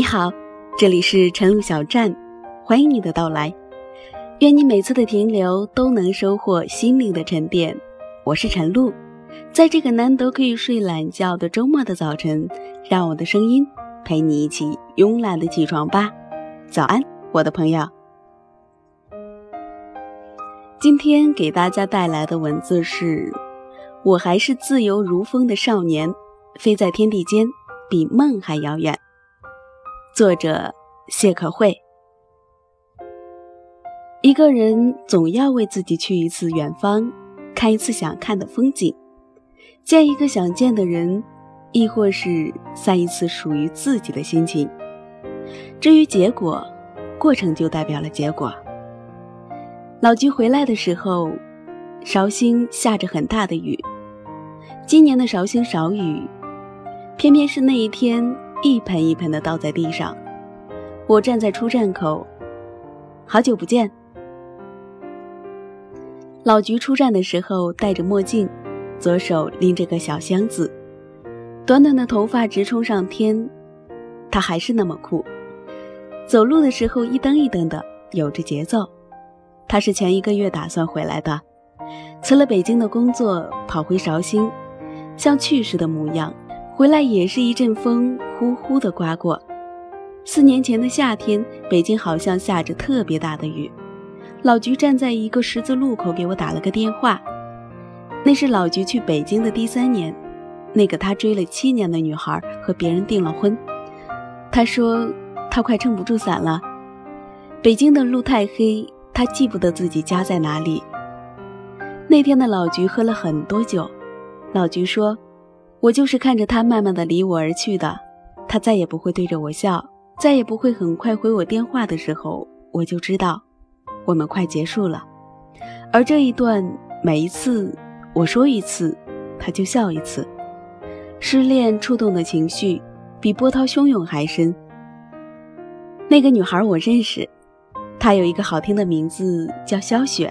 你好，这里是晨露小站，欢迎你的到来。愿你每次的停留都能收获心灵的沉淀。我是晨露，在这个难得可以睡懒觉的周末的早晨，让我的声音陪你一起慵懒的起床吧。早安，我的朋友。今天给大家带来的文字是：我还是自由如风的少年，飞在天地间，比梦还遥远。作者谢可慧。一个人总要为自己去一次远方，看一次想看的风景，见一个想见的人，亦或是散一次属于自己的心情。至于结果，过程就代表了结果。老菊回来的时候，绍兴下着很大的雨。今年的绍兴少雨，偏偏是那一天。一盆一盆的倒在地上，我站在出站口，好久不见。老菊出站的时候戴着墨镜，左手拎着个小箱子，短短的头发直冲上天，他还是那么酷。走路的时候一蹬一蹬的，有着节奏。他是前一个月打算回来的，辞了北京的工作，跑回绍兴，像去时的模样。回来也是一阵风呼呼的刮过。四年前的夏天，北京好像下着特别大的雨。老菊站在一个十字路口给我打了个电话，那是老菊去北京的第三年，那个他追了七年的女孩和别人订了婚。他说他快撑不住伞了，北京的路太黑，他记不得自己家在哪里。那天的老菊喝了很多酒，老菊说。我就是看着他慢慢的离我而去的，他再也不会对着我笑，再也不会很快回我电话的时候，我就知道，我们快结束了。而这一段，每一次我说一次，他就笑一次。失恋触动的情绪，比波涛汹涌还深。那个女孩我认识，她有一个好听的名字叫萧雪，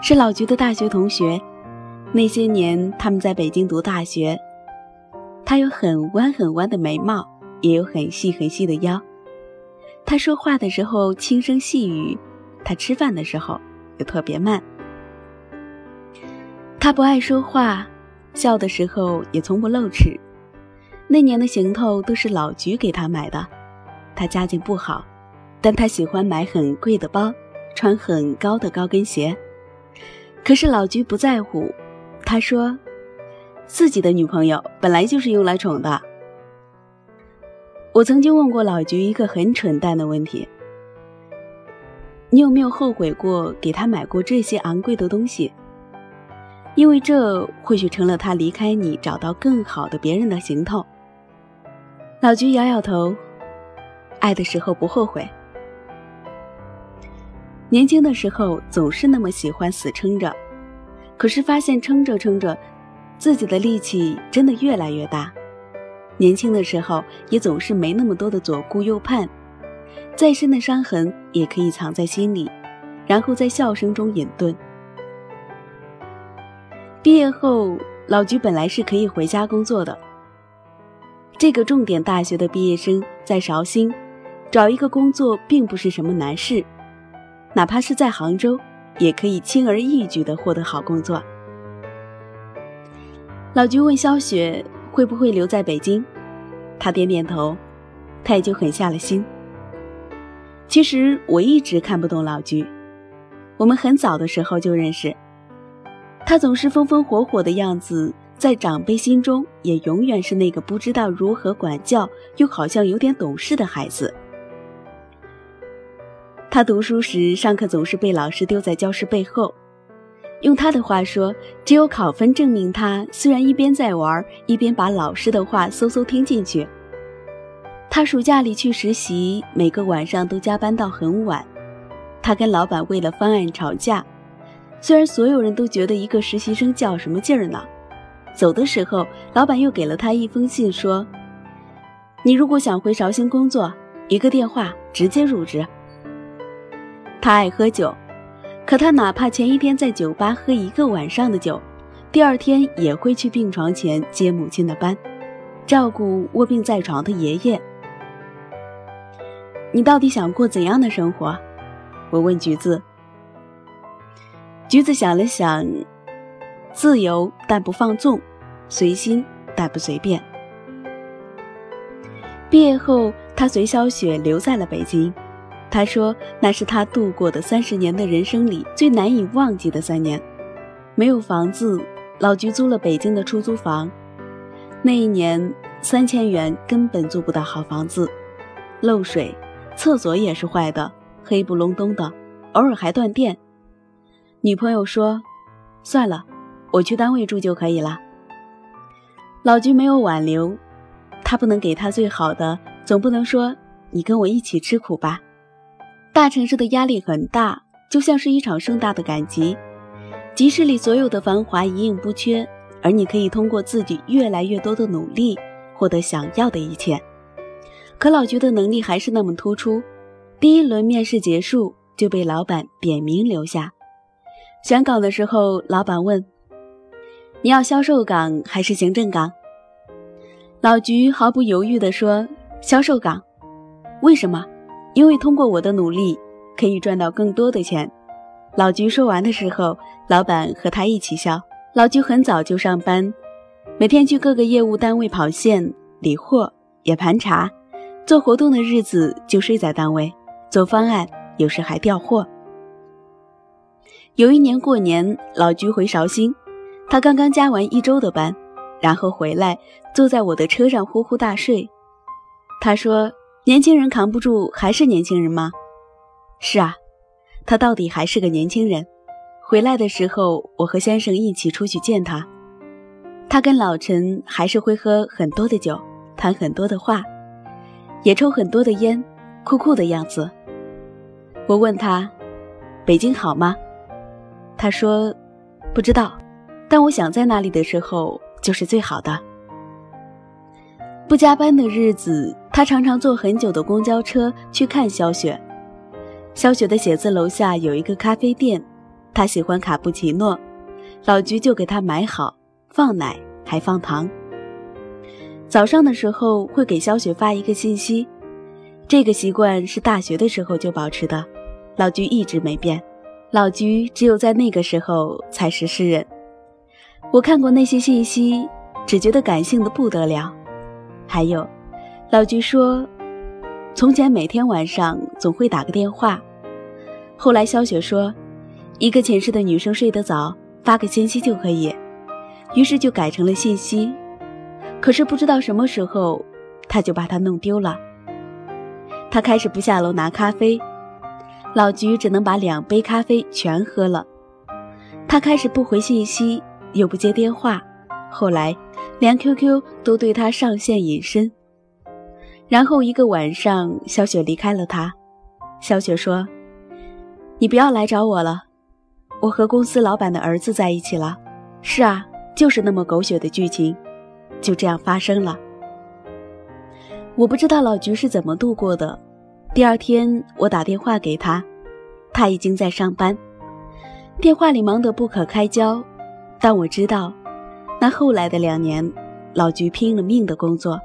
是老菊的大学同学。那些年，他们在北京读大学。她有很弯很弯的眉毛，也有很细很细的腰。她说话的时候轻声细语，她吃饭的时候又特别慢。她不爱说话，笑的时候也从不露齿。那年的行头都是老菊给她买的。她家境不好，但她喜欢买很贵的包，穿很高的高跟鞋。可是老菊不在乎。他说：“自己的女朋友本来就是用来宠的。”我曾经问过老菊一个很蠢蛋的问题：“你有没有后悔过给他买过这些昂贵的东西？因为这或许成了他离开你、找到更好的别人的行头。”老菊摇摇头：“爱的时候不后悔，年轻的时候总是那么喜欢死撑着。”可是发现撑着撑着，自己的力气真的越来越大。年轻的时候也总是没那么多的左顾右盼，再深的伤痕也可以藏在心里，然后在笑声中隐遁。毕业后，老菊本来是可以回家工作的。这个重点大学的毕业生在绍兴找一个工作并不是什么难事，哪怕是在杭州。也可以轻而易举地获得好工作。老菊问萧雪会不会留在北京，她点点头，她也就狠下了心。其实我一直看不懂老菊，我们很早的时候就认识，他总是风风火火的样子，在长辈心中也永远是那个不知道如何管教又好像有点懂事的孩子。他读书时，上课总是被老师丢在教室背后。用他的话说，只有考分证明他虽然一边在玩，一边把老师的话嗖嗖听进去。他暑假里去实习，每个晚上都加班到很晚。他跟老板为了方案吵架，虽然所有人都觉得一个实习生较什么劲儿呢。走的时候，老板又给了他一封信，说：“你如果想回绍兴工作，一个电话直接入职。”他爱喝酒，可他哪怕前一天在酒吧喝一个晚上的酒，第二天也会去病床前接母亲的班，照顾卧病在床的爷爷，你到底想过怎样的生活？我问橘子。橘子想了想，自由但不放纵，随心但不随便。毕业后，他随小雪留在了北京。他说那是他度过的三十年的人生里最难以忘记的三年。没有房子，老菊租了北京的出租房。那一年，三千元根本租不到好房子，漏水，厕所也是坏的，黑不隆咚的，偶尔还断电。女朋友说：“算了，我去单位住就可以了。”老菊没有挽留，他不能给他最好的，总不能说你跟我一起吃苦吧。大城市的压力很大，就像是一场盛大的赶集，集市里所有的繁华一应不缺，而你可以通过自己越来越多的努力获得想要的一切。可老菊的能力还是那么突出，第一轮面试结束就被老板点名留下。选岗的时候，老板问：“你要销售岗还是行政岗？”老菊毫不犹豫地说：“销售岗。”为什么？因为通过我的努力，可以赚到更多的钱。老菊说完的时候，老板和他一起笑。老菊很早就上班，每天去各个业务单位跑线、理货、也盘查，做活动的日子就睡在单位，做方案，有时还调货。有一年过年，老菊回绍兴，他刚刚加完一周的班，然后回来坐在我的车上呼呼大睡。他说：“年轻人扛不住，还是年轻人吗？”是啊，他到底还是个年轻人。回来的时候，我和先生一起出去见他，他跟老陈还是会喝很多的酒，谈很多的话，也抽很多的烟，酷酷的样子。我问他：“北京好吗？”他说：“不知道，但我想在那里的时候就是最好的。不加班的日子，他常常坐很久的公交车去看萧雪。萧雪的写字楼下有一个咖啡店，他喜欢卡布奇诺，老菊就给他买好，放奶还放糖。早上的时候会给萧雪发一个信息，这个习惯是大学的时候就保持的，老菊一直没变。”老菊只有在那个时候才是诗人。我看过那些信息，只觉得感性的不得了。还有，老菊说，从前每天晚上总会打个电话。后来肖雪说，一个寝室的女生睡得早，发个信息就可以，于是就改成了信息。可是不知道什么时候，他就把它弄丢了。他开始不下楼拿咖啡。老菊只能把两杯咖啡全喝了。他开始不回信息，又不接电话，后来连 QQ 都对他上线隐身。然后一个晚上，小雪离开了他。小雪说：“你不要来找我了，我和公司老板的儿子在一起了。”是啊，就是那么狗血的剧情，就这样发生了。我不知道老菊是怎么度过的。第二天，我打电话给他，他已经在上班，电话里忙得不可开交。但我知道，那后来的两年，老菊拼了命的工作，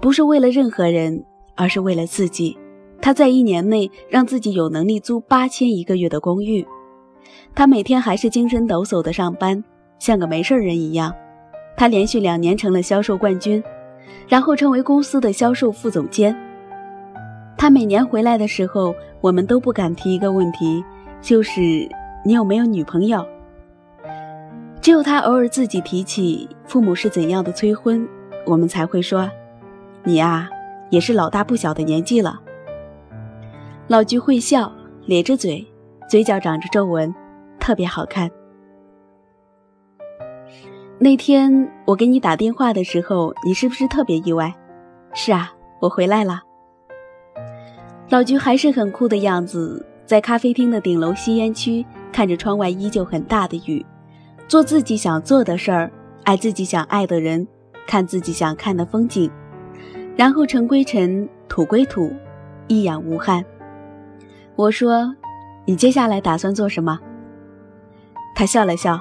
不是为了任何人，而是为了自己。他在一年内让自己有能力租八千一个月的公寓，他每天还是精神抖擞的上班，像个没事人一样。他连续两年成了销售冠军，然后成为公司的销售副总监。他每年回来的时候，我们都不敢提一个问题，就是你有没有女朋友。只有他偶尔自己提起父母是怎样的催婚，我们才会说：“你呀，也是老大不小的年纪了。”老菊会笑，咧着嘴，嘴角长着皱纹，特别好看。那天我给你打电话的时候，你是不是特别意外？是啊，我回来了。老菊还是很酷的样子，在咖啡厅的顶楼吸烟区，看着窗外依旧很大的雨，做自己想做的事儿，爱自己想爱的人，看自己想看的风景，然后尘归尘，土归土，一养无憾。我说：“你接下来打算做什么？”他笑了笑：“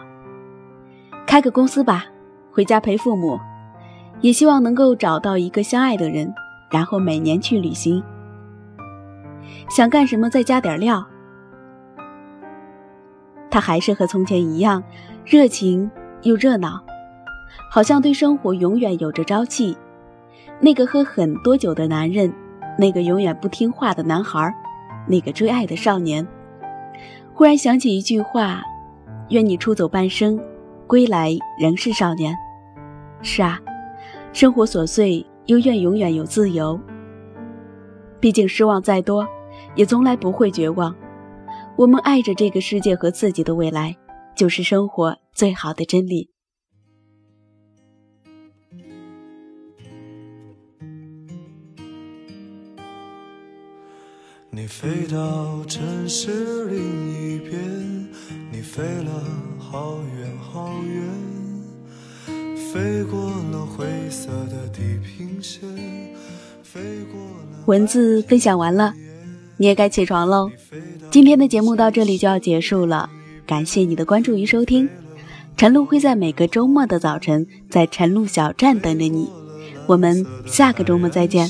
开个公司吧，回家陪父母，也希望能够找到一个相爱的人，然后每年去旅行。”想干什么再加点料。他还是和从前一样，热情又热闹，好像对生活永远有着朝气。那个喝很多酒的男人，那个永远不听话的男孩，那个追爱的少年，忽然想起一句话：“愿你出走半生，归来仍是少年。”是啊，生活琐碎，又愿永远有自由。毕竟失望再多，也从来不会绝望。我们爱着这个世界和自己的未来，就是生活最好的真理。你飞到城市另一边，你飞了好远好远，飞过了灰色的地平线，飞过了。文字分享完了，你也该起床喽。今天的节目到这里就要结束了，感谢你的关注与收听。晨露会在每个周末的早晨在晨露小站等着你，我们下个周末再见。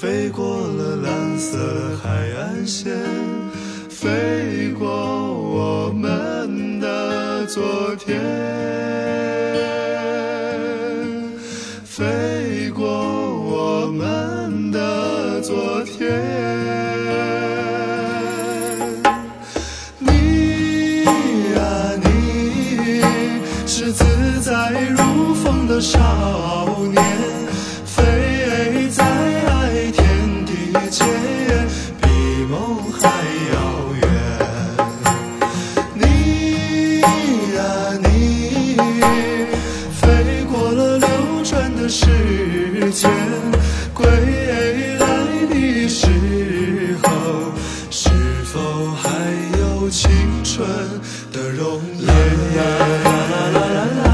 飞过了蓝色海岸线，飞过我们的昨天，飞过我们的昨天。你啊，你是自在如风的少年你呀你，是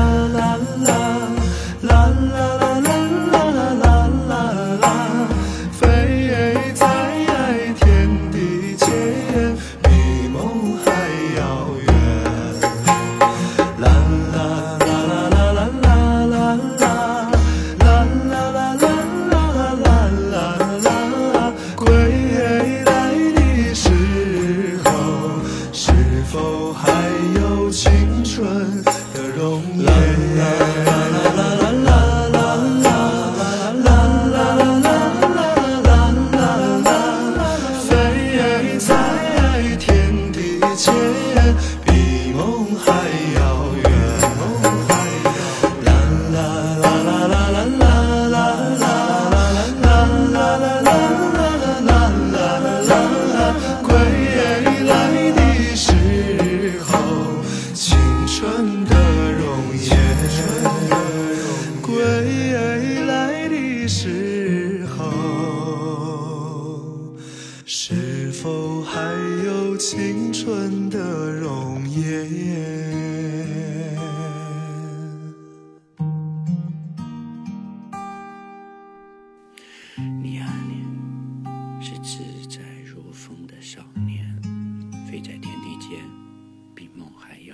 还有青春的容颜。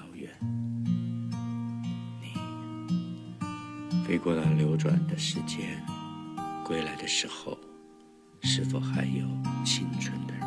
遥远。你飞过了流转的时间归来的时候是否还有青春的